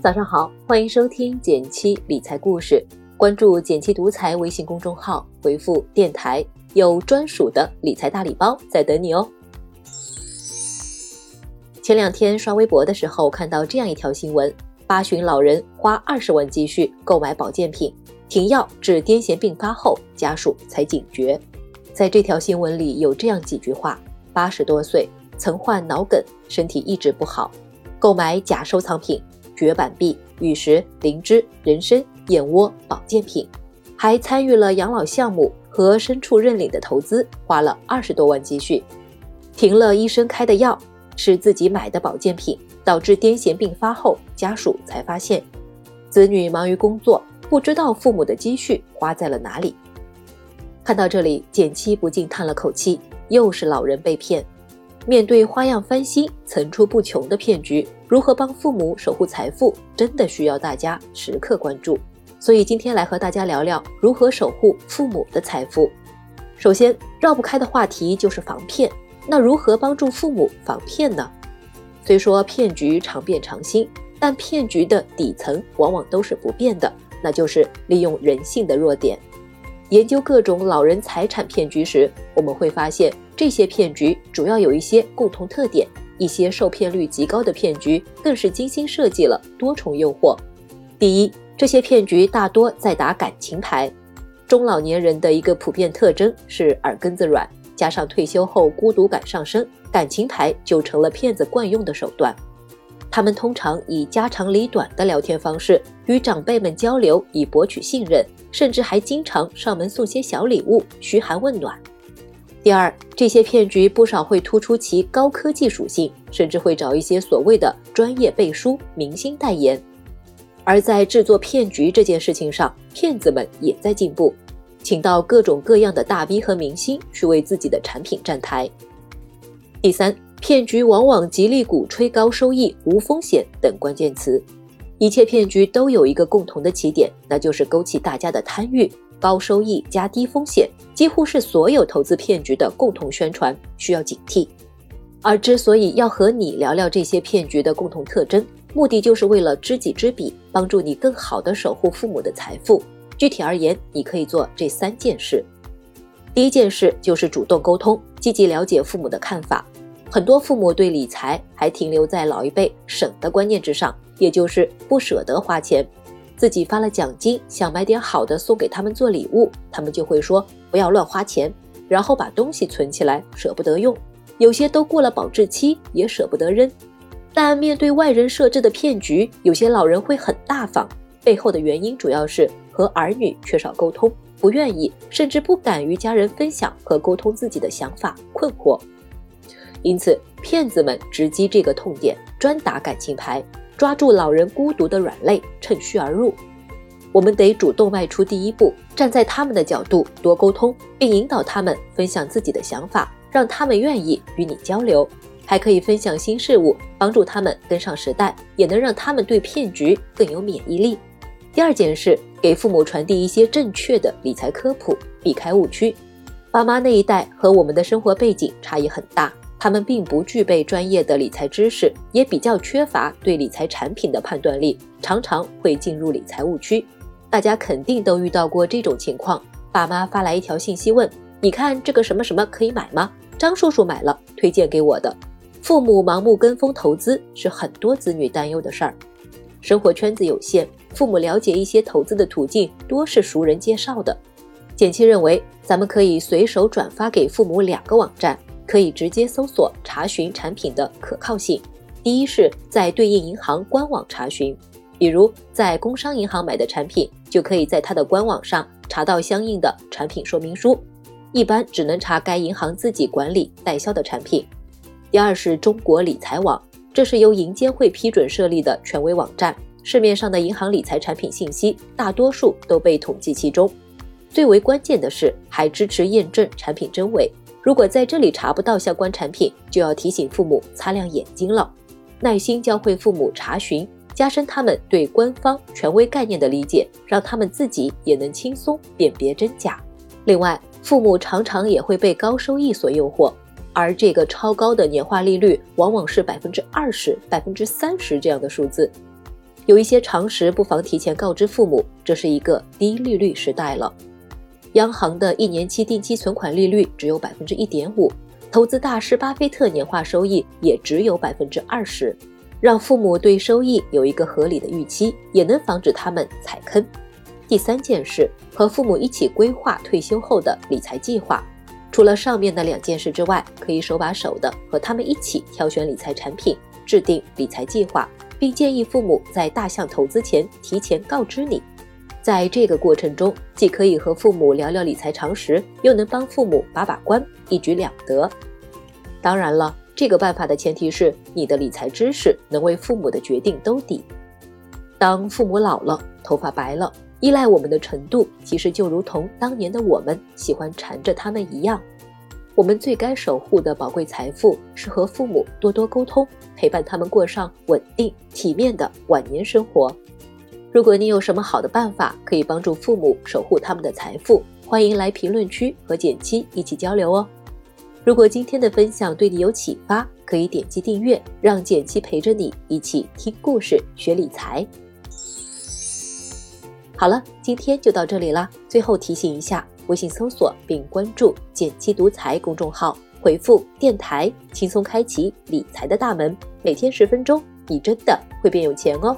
早上好，欢迎收听减七理财故事。关注减七独裁微信公众号，回复“电台”有专属的理财大礼包在等你哦。前两天刷微博的时候，看到这样一条新闻：八旬老人花二十万积蓄购买保健品，停药治癫痫病发后，家属才警觉。在这条新闻里有这样几句话：八十多岁，曾患脑梗，身体一直不好，购买假收藏品。绝版币、玉石、灵芝、人参、燕窝、保健品，还参与了养老项目和牲畜认领的投资，花了二十多万积蓄，停了医生开的药，吃自己买的保健品，导致癫痫病发后，家属才发现，子女忙于工作，不知道父母的积蓄花在了哪里。看到这里，简七不禁叹了口气，又是老人被骗。面对花样翻新、层出不穷的骗局，如何帮父母守护财富，真的需要大家时刻关注。所以今天来和大家聊聊如何守护父母的财富。首先，绕不开的话题就是防骗。那如何帮助父母防骗呢？虽说骗局常变常新，但骗局的底层往往都是不变的，那就是利用人性的弱点。研究各种老人财产骗局时，我们会发现。这些骗局主要有一些共同特点，一些受骗率极高的骗局更是精心设计了多重诱惑。第一，这些骗局大多在打感情牌。中老年人的一个普遍特征是耳根子软，加上退休后孤独感上升，感情牌就成了骗子惯用的手段。他们通常以家长里短的聊天方式与长辈们交流，以博取信任，甚至还经常上门送些小礼物，嘘寒问暖。第二，这些骗局不少会突出其高科技属性，甚至会找一些所谓的专业背书、明星代言。而在制作骗局这件事情上，骗子们也在进步，请到各种各样的大 V 和明星去为自己的产品站台。第三，骗局往往极力鼓吹高收益、无风险等关键词，一切骗局都有一个共同的起点，那就是勾起大家的贪欲。高收益加低风险，几乎是所有投资骗局的共同宣传，需要警惕。而之所以要和你聊聊这些骗局的共同特征，目的就是为了知己知彼，帮助你更好的守护父母的财富。具体而言，你可以做这三件事。第一件事就是主动沟通，积极了解父母的看法。很多父母对理财还停留在老一辈省的观念之上，也就是不舍得花钱。自己发了奖金，想买点好的送给他们做礼物，他们就会说不要乱花钱，然后把东西存起来，舍不得用。有些都过了保质期，也舍不得扔。但面对外人设置的骗局，有些老人会很大方，背后的原因主要是和儿女缺少沟通，不愿意甚至不敢与家人分享和沟通自己的想法困惑。因此，骗子们直击这个痛点，专打感情牌。抓住老人孤独的软肋，趁虚而入。我们得主动迈出第一步，站在他们的角度多沟通，并引导他们分享自己的想法，让他们愿意与你交流。还可以分享新事物，帮助他们跟上时代，也能让他们对骗局更有免疫力。第二件事，给父母传递一些正确的理财科普，避开误区。爸妈那一代和我们的生活背景差异很大。他们并不具备专业的理财知识，也比较缺乏对理财产品的判断力，常常会进入理财误区。大家肯定都遇到过这种情况：爸妈发来一条信息问：“你看这个什么什么可以买吗？”张叔叔买了，推荐给我的。父母盲目跟风投资是很多子女担忧的事儿。生活圈子有限，父母了解一些投资的途径多是熟人介绍的。简七认为，咱们可以随手转发给父母两个网站。可以直接搜索查询产品的可靠性。第一是在对应银行官网查询，比如在工商银行买的产品，就可以在它的官网上查到相应的产品说明书，一般只能查该银行自己管理代销的产品。第二是中国理财网，这是由银监会批准设立的权威网站，市面上的银行理财产品信息大多数都被统计其中。最为关键的是，还支持验证产品真伪。如果在这里查不到相关产品，就要提醒父母擦亮眼睛了，耐心教会父母查询，加深他们对官方权威概念的理解，让他们自己也能轻松辨别真假。另外，父母常常也会被高收益所诱惑，而这个超高的年化利率往往是百分之二十、百分之三十这样的数字。有一些常识不妨提前告知父母，这是一个低利率时代了。央行的一年期定期存款利率只有百分之一点五，投资大师巴菲特年化收益也只有百分之二十。让父母对收益有一个合理的预期，也能防止他们踩坑。第三件事，和父母一起规划退休后的理财计划。除了上面的两件事之外，可以手把手的和他们一起挑选理财产品，制定理财计划。并建议父母在大项投资前提前告知你，在这个过程中，既可以和父母聊聊理财常识，又能帮父母把把关，一举两得。当然了，这个办法的前提是你的理财知识能为父母的决定兜底。当父母老了，头发白了，依赖我们的程度，其实就如同当年的我们喜欢缠着他们一样。我们最该守护的宝贵财富是和父母多多沟通，陪伴他们过上稳定体面的晚年生活。如果你有什么好的办法可以帮助父母守护他们的财富，欢迎来评论区和简七一起交流哦。如果今天的分享对你有启发，可以点击订阅，让简七陪着你一起听故事学理财。好了，今天就到这里啦。最后提醒一下。微信搜索并关注“简七独裁公众号，回复“电台”，轻松开启理财的大门。每天十分钟，你真的会变有钱哦！